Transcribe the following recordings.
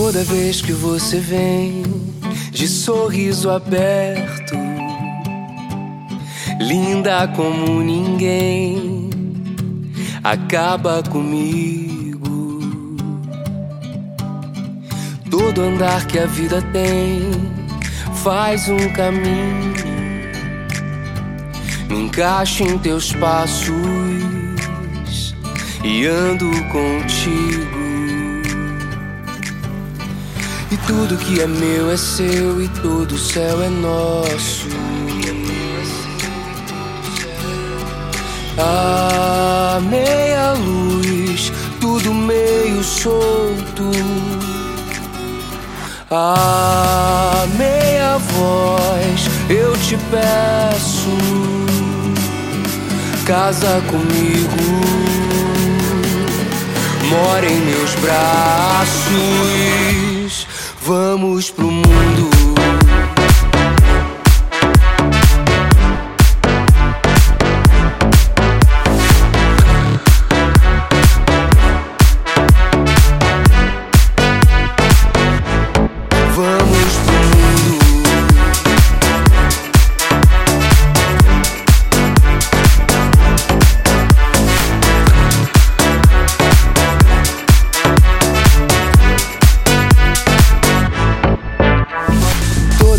Toda vez que você vem de sorriso aberto, linda como ninguém, acaba comigo. Todo andar que a vida tem faz um caminho, me encaixo em teus passos e ando contigo. E tudo que é meu é seu e todo o céu é nosso. A meia luz, tudo meio solto. A meia voz, eu te peço, casa comigo, mora em meus braços. Vamos pro mundo.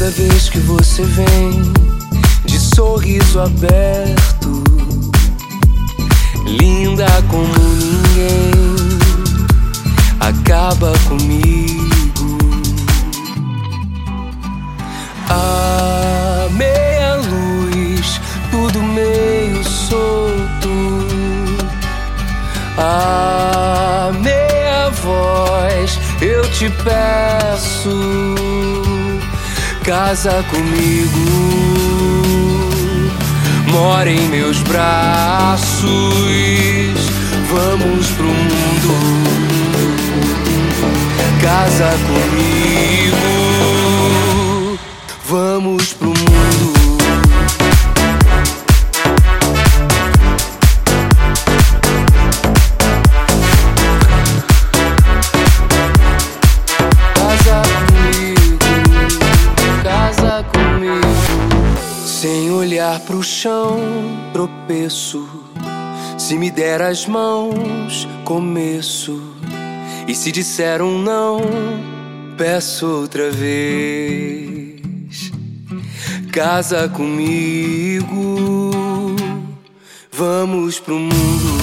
Toda vez que você vem de sorriso aberto, linda como ninguém, acaba comigo. A meia luz, tudo meio solto. A meia voz, eu te peço, casa comigo, mora em meus braços. Vamos pro mundo, casa comigo, Sem olhar pro chão, tropeço. Se me der as mãos, começo. E se disser um não, peço outra vez. Casa comigo, vamos pro mundo.